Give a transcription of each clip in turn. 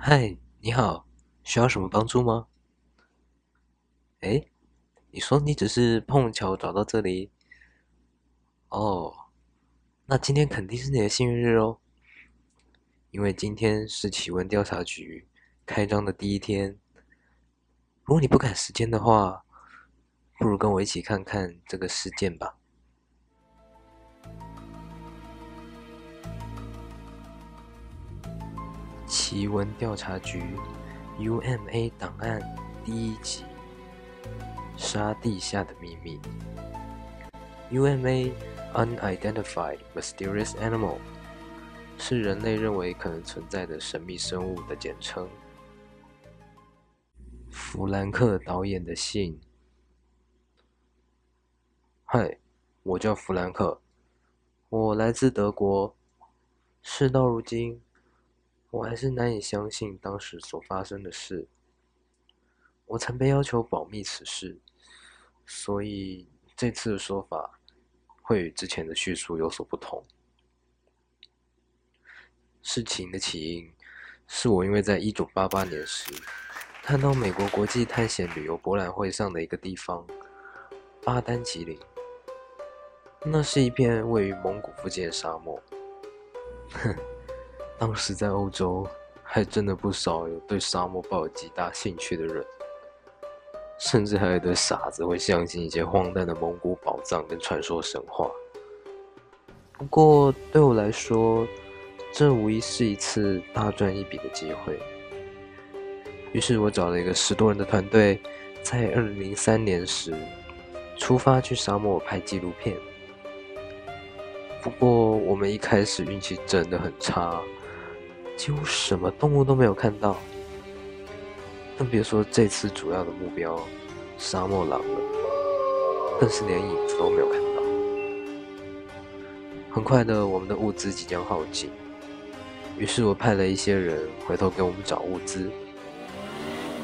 嗨，你好，需要什么帮助吗？诶，你说你只是碰巧找到这里？哦，那今天肯定是你的幸运日哦，因为今天是奇闻调查局开张的第一天。如果你不赶时间的话，不如跟我一起看看这个事件吧。奇闻调查局 UMA 档案第一集：沙地下的秘密。UMA Unidentified Mysterious Animal 是人类认为可能存在的神秘生物的简称。弗兰克导演的信。嗨，我叫弗兰克，我来自德国。事到如今。我还是难以相信当时所发生的事。我曾被要求保密此事，所以这次的说法会与之前的叙述有所不同。事情的起因是我因为在一九八八年时看到美国国际探险旅游博览会上的一个地方——巴丹吉林。那是一片位于蒙古附近的沙漠。哼。当时在欧洲，还真的不少有对沙漠抱有极大兴趣的人，甚至还有一堆傻子会相信一些荒诞的蒙古宝藏跟传说神话。不过对我来说，这无疑是一次大赚一笔的机会。于是我找了一个十多人的团队，在二零零三年时出发去沙漠拍纪录片。不过我们一开始运气真的很差。几乎什么动物都没有看到，更别说这次主要的目标——沙漠狼了，更是连影子都没有看到。很快的，我们的物资即将耗尽，于是我派了一些人回头给我们找物资，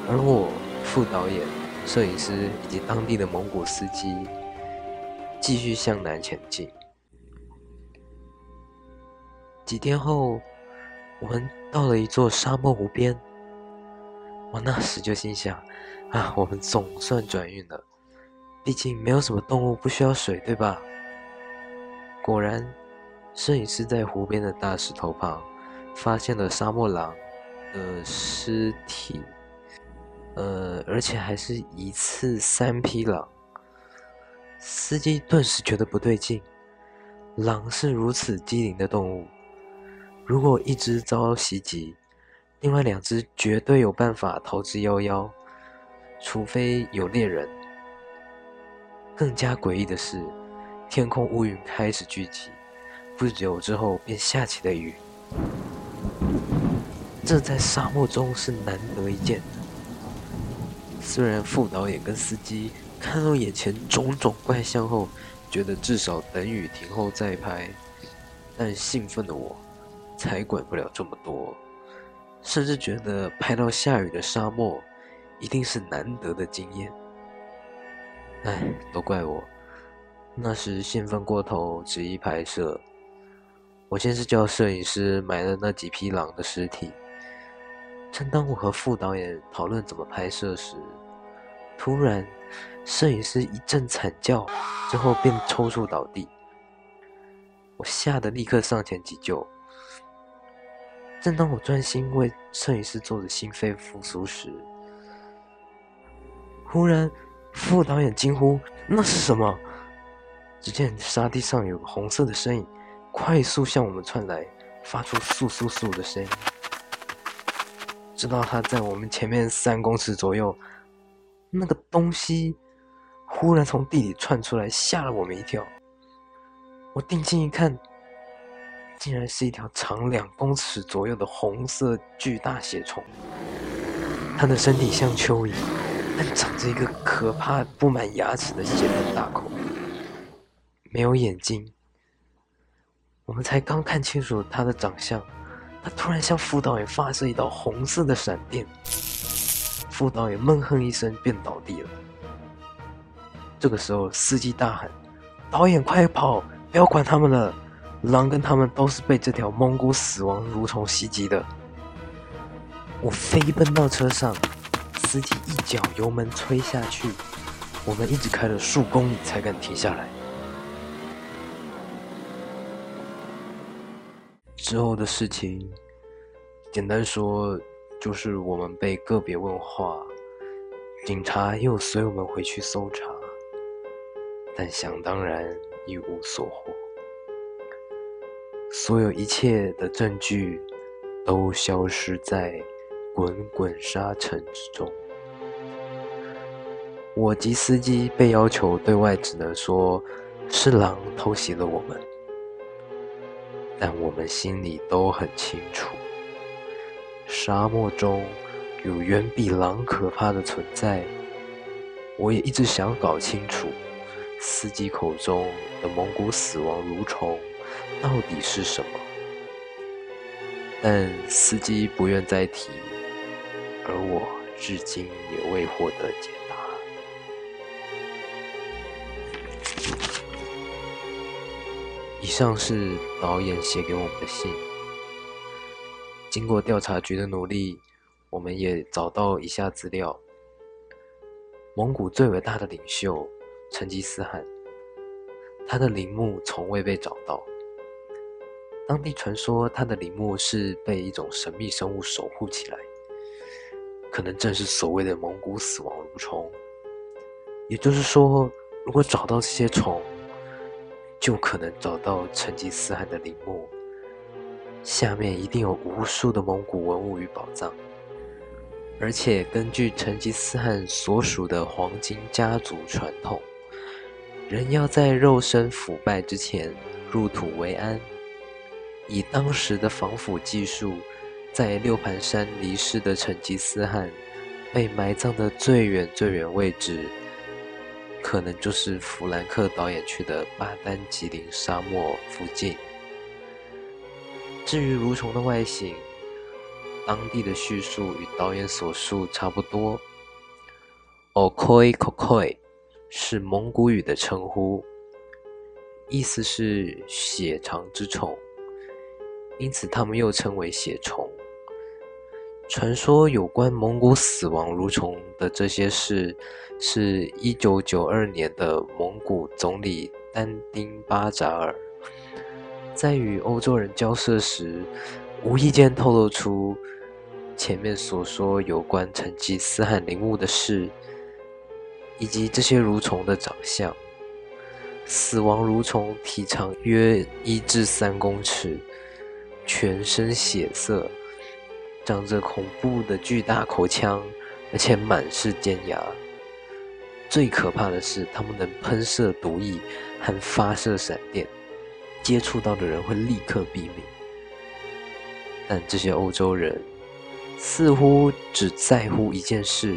而我、副导演、摄影师以及当地的蒙古司机继续向南前进。几天后。我们到了一座沙漠湖边，我那时就心想：啊，我们总算转运了。毕竟没有什么动物不需要水，对吧？果然，摄影师在湖边的大石头旁发现了沙漠狼的尸体，呃，而且还是一次三匹狼。司机顿时觉得不对劲，狼是如此机灵的动物。如果一只遭袭击，另外两只绝对有办法逃之夭夭，除非有猎人。更加诡异的是，天空乌云开始聚集，不久之后便下起了雨。这在沙漠中是难得一见的。虽然副导演跟司机看到眼前种种怪象后，觉得至少等雨停后再拍，但兴奋的我。才管不了这么多，甚至觉得拍到下雨的沙漠一定是难得的经验。唉，都怪我，那时兴奋过头，执意拍摄。我先是叫摄影师埋了那几匹狼的尸体。正当我和副导演讨论怎么拍摄时，突然摄影师一阵惨叫，之后便抽搐倒地。我吓得立刻上前急救。正当我专心为摄影师做着心肺复苏时，忽然副导演惊呼：“那是什么？”只见沙地上有个红色的身影，快速向我们窜来，发出“簌簌簌”的声音。直到他在我们前面三公尺左右，那个东西忽然从地里窜出来，吓了我们一跳。我定睛一看。竟然是一条长两公尺左右的红色巨大血虫，它的身体像蚯蚓，但长着一个可怕、布满牙齿的血盆大口，没有眼睛。我们才刚看清楚它的长相，它突然向副导演发射一道红色的闪电，副导演闷哼一声便倒地了。这个时候，司机大喊：“导演，快跑！不要管他们了。”狼跟他们都是被这条蒙古死亡蠕虫袭击的。我飞奔到车上，司机一脚油门催下去，我们一直开了数公里才敢停下来。之后的事情，简单说就是我们被个别问话，警察又随我们回去搜查，但想当然一无所获，所有一切的证据都消失在滚滚沙尘之中。我及司机被要求对外只能说是狼偷袭了我们。但我们心里都很清楚，沙漠中有远比狼可怕的存在。我也一直想搞清楚，司机口中的蒙古死亡蠕虫到底是什么。但司机不愿再提，而我至今也未获得解答。以上是导演写给我们的信。经过调查局的努力，我们也找到以下资料：蒙古最伟大的领袖成吉思汗，他的陵墓从未被找到。当地传说他的陵墓是被一种神秘生物守护起来，可能正是所谓的蒙古死亡蠕虫。也就是说，如果找到这些虫，就可能找到成吉思汗的陵墓，下面一定有无数的蒙古文物与宝藏。而且根据成吉思汗所属的黄金家族传统，人要在肉身腐败之前入土为安。以当时的防腐技术，在六盘山离世的成吉思汗被埋葬的最远最远位置。可能就是弗兰克导演去的巴丹吉林沙漠附近。至于蠕虫的外形，当地的叙述与导演所述差不多。Okoi Kokoi 是蒙古语的称呼，意思是血肠之虫，因此他们又称为血虫。传说有关蒙古死亡蠕虫的这些事，是一九九二年的蒙古总理丹丁巴扎尔在与欧洲人交涉时，无意间透露出前面所说有关成吉思汗陵墓的事，以及这些蠕虫的长相。死亡蠕虫体长约一至三公尺，全身血色。长着恐怖的巨大口腔，而且满是尖牙。最可怕的是，它们能喷射毒液和发射闪电，接触到的人会立刻毙命。但这些欧洲人似乎只在乎一件事，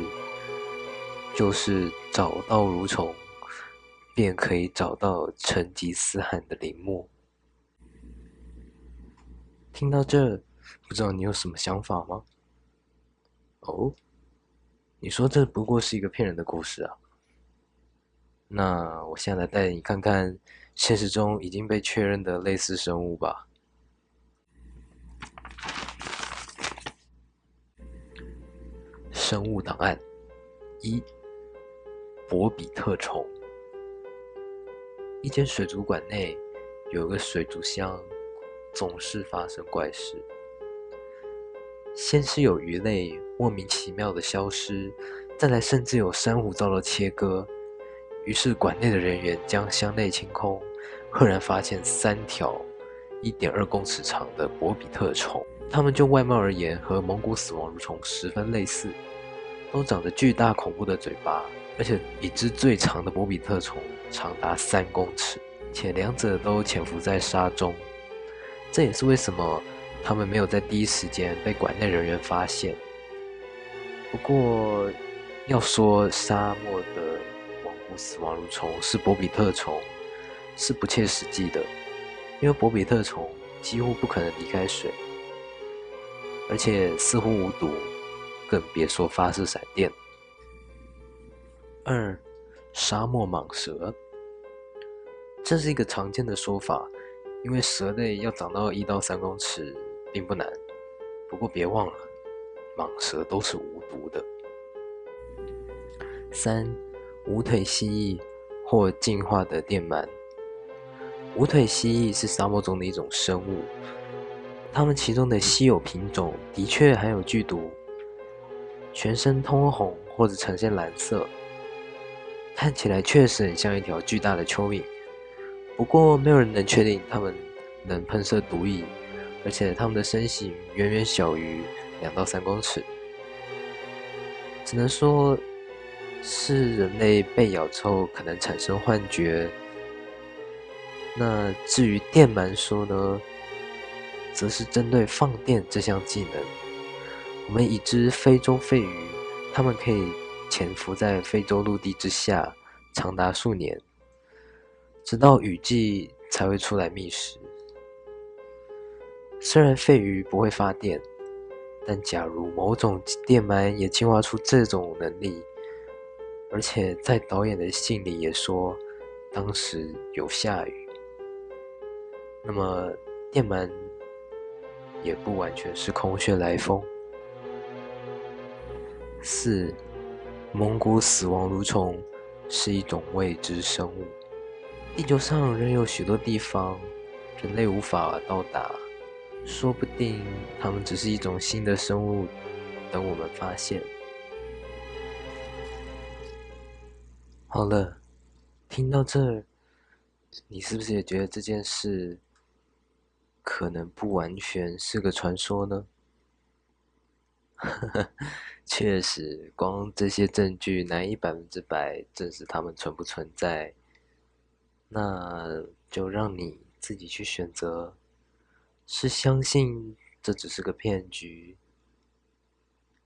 就是找到蠕虫，便可以找到成吉思汗的陵墓。听到这。不知道你有什么想法吗？哦，你说这不过是一个骗人的故事啊？那我现在带你看看现实中已经被确认的类似生物吧。生物档案一：博比特虫。一间水族馆内有个水族箱，总是发生怪事。先是有鱼类莫名其妙的消失，再来甚至有珊瑚遭到切割。于是馆内的人员将箱内清空，赫然发现三条一点二公尺长的博比特虫。它们就外貌而言和蒙古死亡蠕虫十分类似，都长着巨大恐怖的嘴巴，而且已知最长的博比特虫长达三公尺，且两者都潜伏在沙中。这也是为什么。他们没有在第一时间被馆内人员发现。不过，要说沙漠的蒙古死亡蠕虫是博比特虫，是不切实际的，因为博比特虫几乎不可能离开水，而且似乎无毒，更别说发射闪电。二，沙漠蟒蛇，这是一个常见的说法，因为蛇类要长到一到三公尺。并不难，不过别忘了，蟒蛇都是无毒的。三、无腿蜥蜴或进化的电鳗。无腿蜥蜴是沙漠中的一种生物，它们其中的稀有品种的确含有剧毒，全身通红或者呈现蓝色，看起来确实很像一条巨大的蚯蚓。不过，没有人能确定它们能喷射毒液，而且它们的身形远远小于两到三公尺，只能说是人类被咬之后可能产生幻觉。那至于电鳗说呢，则是针对放电这项技能。我们已知非洲肺鱼，它们可以潜伏在非洲陆地之下长达数年，直到雨季才会出来觅食。虽然肺鱼不会发电，但假如某种电鳗也进化出这种能力，而且在导演的信里也说，当时有下雨。那么，电鳗也不完全是空穴来风。四，蒙古死亡蠕虫是一种未知生物。地球上仍有许多地方人类无法到达，说不定它们只是一种新的生物，等我们发现。好了，听到这儿，你是不是也觉得这件事？可能不完全是个传说呢。确实，光这些证据难以百分之百证实它们存不存在。那就让你自己去选择：是相信这只是个骗局，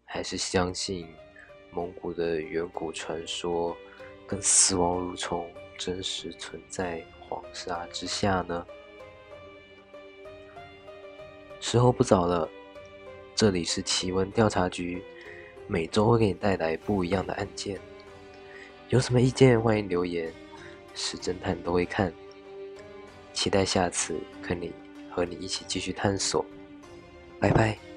还是相信蒙古的远古传说跟死亡蠕虫真实存在黄沙之下呢？时候不早了，这里是奇闻调查局，每周会给你带来不一样的案件。有什么意见欢迎留言，是侦探都会看。期待下次跟你和你一起继续探索，拜拜。